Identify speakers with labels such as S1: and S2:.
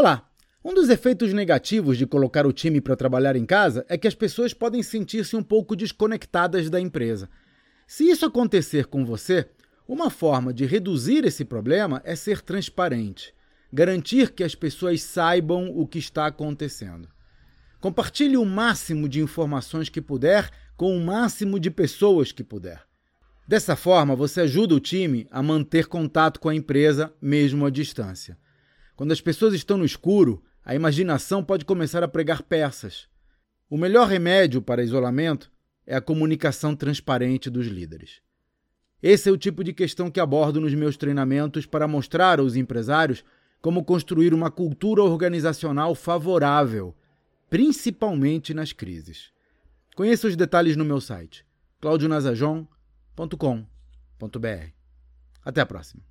S1: Olá! Um dos efeitos negativos de colocar o time para trabalhar em casa é que as pessoas podem sentir-se um pouco desconectadas da empresa. Se isso acontecer com você, uma forma de reduzir esse problema é ser transparente, garantir que as pessoas saibam o que está acontecendo. Compartilhe o máximo de informações que puder com o máximo de pessoas que puder. Dessa forma, você ajuda o time a manter contato com a empresa, mesmo à distância. Quando as pessoas estão no escuro, a imaginação pode começar a pregar peças. O melhor remédio para isolamento é a comunicação transparente dos líderes. Esse é o tipo de questão que abordo nos meus treinamentos para mostrar aos empresários como construir uma cultura organizacional favorável, principalmente nas crises. Conheça os detalhes no meu site claudionazajon.com.br. Até a próxima.